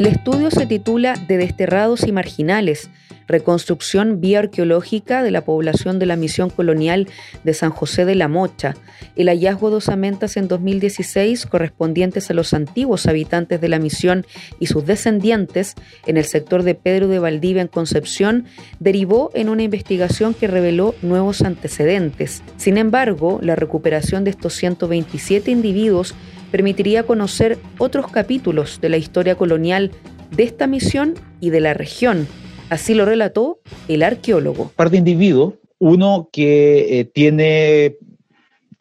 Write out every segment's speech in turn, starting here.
El estudio se titula De desterrados y marginales, reconstrucción bioarqueológica de la población de la misión colonial de San José de la Mocha, el hallazgo de osamentas en 2016 correspondientes a los antiguos habitantes de la misión y sus descendientes en el sector de Pedro de Valdivia en Concepción, derivó en una investigación que reveló nuevos antecedentes. Sin embargo, la recuperación de estos 127 individuos permitiría conocer otros capítulos de la historia colonial de esta misión y de la región, Así lo relató el arqueólogo. Par de individuos, uno que eh, tiene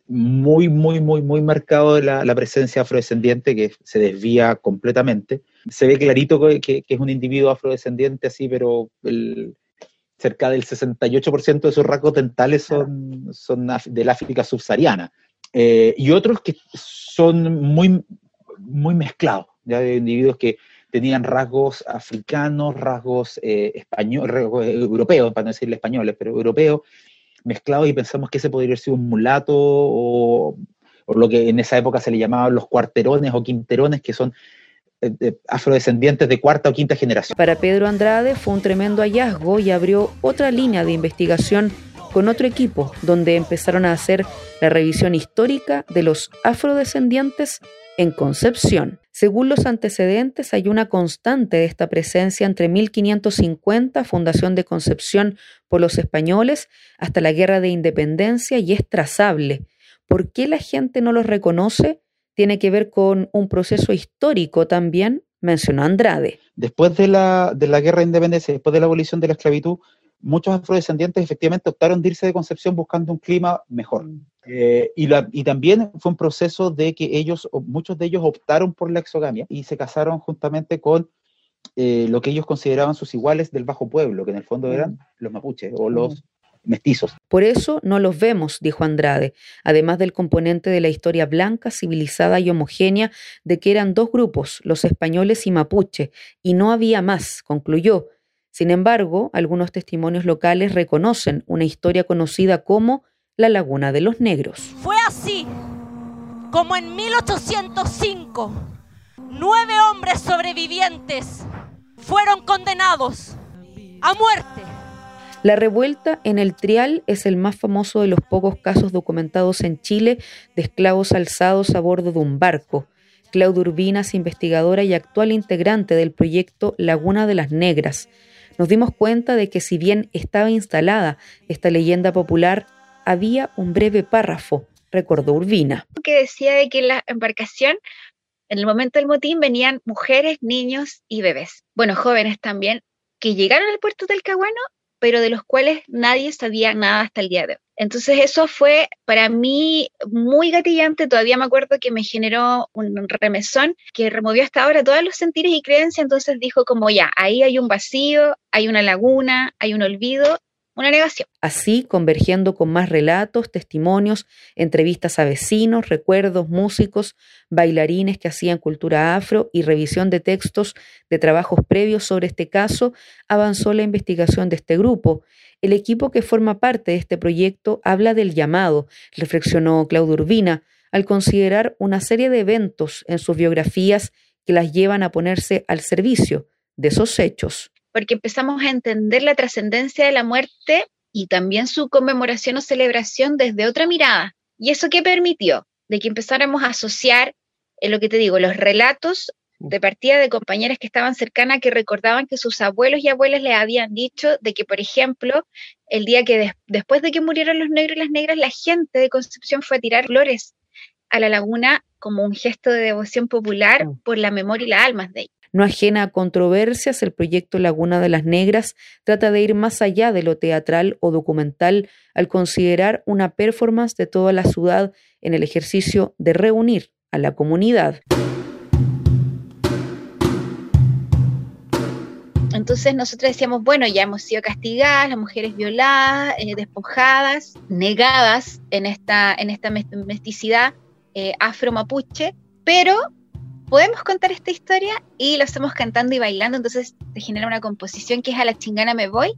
muy, muy, muy, muy marcado la, presencia afrodescendiente que se desvía completamente. Se ve clarito que, es un individuo afrodescendiente así, pero cerca del 68% de sus rasgos dentales son, son del África subsahariana. Eh, y otros que son muy, muy mezclados, ya de individuos que tenían rasgos africanos, rasgos eh, españoles, eh, europeos, para no decirle españoles, pero europeos, mezclados y pensamos que ese podría ser un mulato o, lo que en esa época se le llamaban los cuarterones o quinterones, que son afrodescendientes de cuarta o quinta generación. Para Pedro Andrade fue un tremendo hallazgo y abrió otra línea de investigación con otro equipo, donde empezaron a hacer la revisión histórica de los afrodescendientes en Concepción. Según los antecedentes, hay una constante de esta presencia entre 1550, fundación de Concepción por los españoles, hasta la Guerra de Independencia y es trazable. ¿Por qué la gente no los reconoce? Tiene que ver con un proceso histórico también, mencionó Andrade. Después de la, de la Guerra de Independencia, después de la abolición de la esclavitud, muchos afrodescendientes efectivamente optaron de irse de Concepción buscando un clima mejor. Eh, y, y, también fue un proceso de que ellos, muchos de ellos optaron por la exogamia y se casaron justamente con eh, lo que ellos consideraban sus iguales del bajo pueblo, que en el fondo mm. eran los mapuches o los mm. mestizos. Por eso no los vemos, dijo Andrade, además del componente de la historia blanca, civilizada y homogénea de que eran dos grupos, los españoles y mapuche, y no había más, concluyó sin embargo, algunos testimonios locales reconocen una historia conocida como la Laguna de los Negros. Fue así como en 1805 nueve hombres sobrevivientes fueron condenados a muerte. La revuelta en el Trial es el más famoso de los pocos casos documentados en Chile de esclavos alzados a bordo de un barco. Claudia Urbinas, investigadora y actual integrante del proyecto Laguna de las Negras, nos dimos cuenta de que si bien estaba instalada esta leyenda popular, había un breve párrafo, recordó Urbina. Que decía de que en la embarcación, en el momento del motín, venían mujeres, niños y bebés, bueno, jóvenes también, que llegaron al puerto del Caguano, pero de los cuales nadie sabía nada hasta el día de hoy. Entonces eso fue para mí muy gatillante, todavía me acuerdo que me generó un remesón que removió hasta ahora todos los sentires y creencias, entonces dijo como ya, ahí hay un vacío, hay una laguna, hay un olvido Así, convergiendo con más relatos, testimonios, entrevistas a vecinos, recuerdos, músicos, bailarines que hacían cultura afro y revisión de textos de trabajos previos sobre este caso, avanzó la investigación de este grupo. El equipo que forma parte de este proyecto habla del llamado, reflexionó Claudio Urbina, al considerar una serie de eventos en sus biografías que las llevan a ponerse al servicio de esos hechos porque empezamos a entender la trascendencia de la muerte y también su conmemoración o celebración desde otra mirada. ¿Y eso qué permitió? De que empezáramos a asociar, en lo que te digo, los relatos de partida de compañeras que estaban cercanas que recordaban que sus abuelos y abuelas le habían dicho de que, por ejemplo, el día que después de que murieron los negros y las negras, la gente de Concepción fue a tirar flores a la laguna como un gesto de devoción popular mm. por la memoria y las almas de ellos. No ajena a controversias, el proyecto Laguna de las Negras trata de ir más allá de lo teatral o documental al considerar una performance de toda la ciudad en el ejercicio de reunir a la comunidad. Entonces nosotros decíamos, bueno, ya hemos sido castigadas, las mujeres violadas, eh, despojadas, negadas en esta, en esta mesticidad eh, afro-mapuche, pero podemos contar esta historia y lo estamos cantando y bailando, entonces se genera una composición que es a la chingana me voy,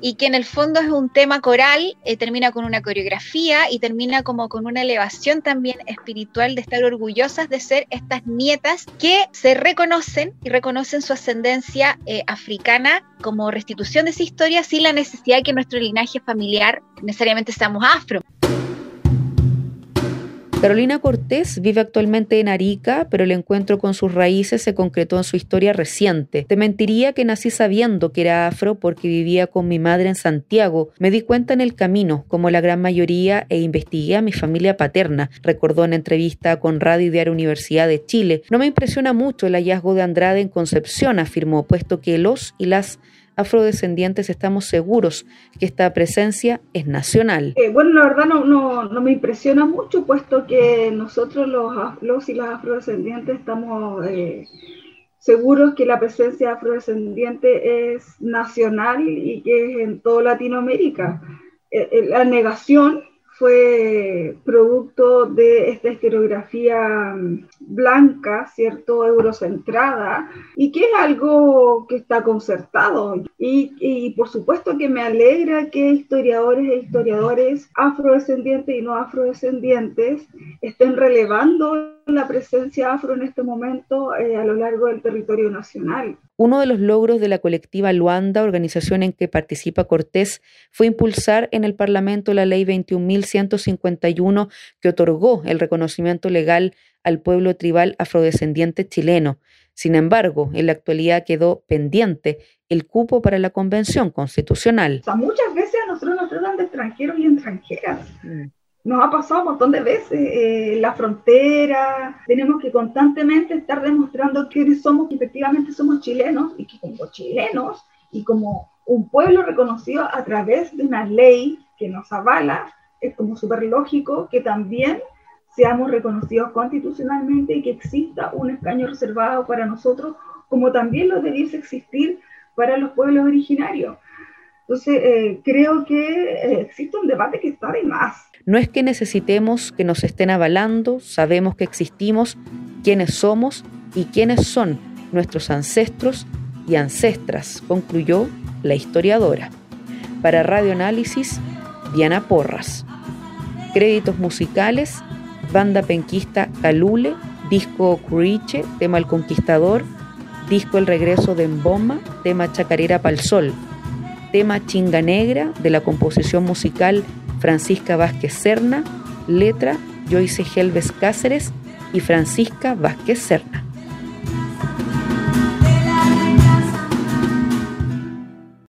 y que en el fondo es un tema coral, eh, termina con una coreografía y termina como con una elevación también espiritual de estar orgullosas de ser estas nietas que se reconocen y reconocen su ascendencia eh, africana como restitución de esa historia sin la necesidad de que nuestro linaje familiar necesariamente seamos afro. Carolina Cortés vive actualmente en Arica, pero el encuentro con sus raíces se concretó en su historia reciente. Te mentiría que nací sabiendo que era afro porque vivía con mi madre en Santiago. Me di cuenta en el camino, como la gran mayoría, e investigué a mi familia paterna, recordó en entrevista con Radio Universidad de Chile. No me impresiona mucho el hallazgo de Andrade en Concepción, afirmó, puesto que los y las afrodescendientes estamos seguros que esta presencia es nacional. Eh, bueno, la verdad no, me impresiona mucho, puesto que nosotros los, los y las afrodescendientes estamos eh, seguros que la presencia afrodescendiente es nacional y que es en toda Latinoamérica. Eh, la negación fue producto de esta historiografía mm, blanca, ¿cierto?, eurocentrada, y que es algo que está concertado. Y, por supuesto que me alegra que historiadores e historiadores afrodescendientes y no afrodescendientes estén relevando la presencia afro en este momento eh, a lo largo del territorio nacional. Uno de los logros de la colectiva Luanda, organización en que participa Cortés, fue impulsar en el Parlamento la ley 21.151 que otorgó el reconocimiento legal al pueblo tribal afrodescendiente chileno. Sin embargo, en la actualidad quedó pendiente el cupo para la Convención Constitucional. muchas veces a nosotros nos tratan de extranjeros y extranjeras. Mm nos ha pasado un montón de veces eh, la frontera, tenemos que constantemente estar demostrando que somos, que efectivamente somos chilenos y que como chilenos y como un pueblo reconocido a través de una ley que nos avala, es como súper lógico que también seamos reconocidos constitucionalmente y que exista un escaño reservado para nosotros, como también lo debiese existir para los pueblos originarios. Entonces, eh, creo que eh, existe un debate que está de más. No es que necesitemos que nos estén avalando, sabemos que existimos, quiénes somos y quiénes son nuestros ancestros y ancestras, concluyó la historiadora. Para Radio Análisis, Diana Porras. Créditos musicales, banda penquista Calule, disco Curiche, tema El Conquistador, disco El Regreso de Emboma, tema Chacarera Pal Sol, tema Chinga Negra de la composición musical Francisca Vázquez Serna, letra Joyce Helves Cáceres y Francisca Vázquez Serna.